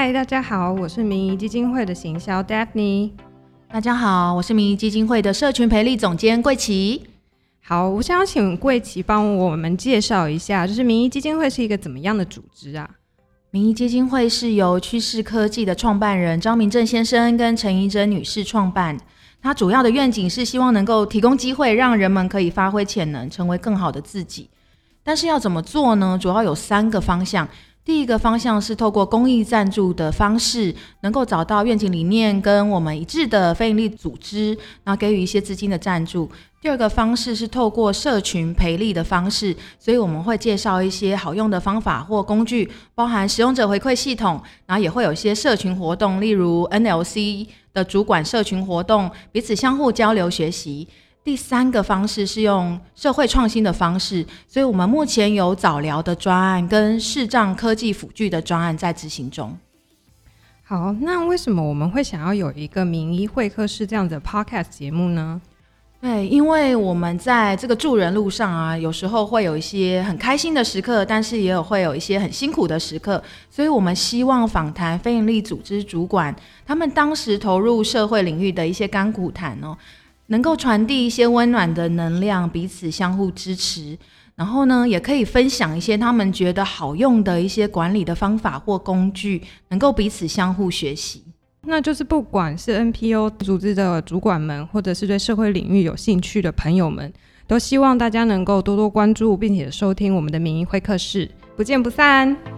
嗨，大家好，我是民谊基金会的行销 Daphne。大家好，我是民谊基金会的社群培力总监桂琪。好，我想请桂琪帮我们介绍一下，就是民谊基金会是一个怎么样的组织啊？民谊基金会是由趋势科技的创办人张明正先生跟陈怡珍女士创办。它主要的愿景是希望能够提供机会，让人们可以发挥潜能，成为更好的自己。但是要怎么做呢？主要有三个方向。第一个方向是透过公益赞助的方式，能够找到愿景理念跟我们一致的非营利组织，然后给予一些资金的赞助。第二个方式是透过社群培力的方式，所以我们会介绍一些好用的方法或工具，包含使用者回馈系统，然后也会有一些社群活动，例如 NLC 的主管社群活动，彼此相互交流学习。第三个方式是用社会创新的方式，所以我们目前有早疗的专案跟视障科技辅具的专案在执行中。好，那为什么我们会想要有一个名医会客室这样的 podcast 节目呢？对，因为我们在这个助人路上啊，有时候会有一些很开心的时刻，但是也有会有一些很辛苦的时刻，所以我们希望访谈非营利组织主管，他们当时投入社会领域的一些甘苦谈哦。能够传递一些温暖的能量，彼此相互支持，然后呢，也可以分享一些他们觉得好用的一些管理的方法或工具，能够彼此相互学习。那就是不管是 NPO 组织的主管们，或者是对社会领域有兴趣的朋友们，都希望大家能够多多关注，并且收听我们的民意会客室，不见不散。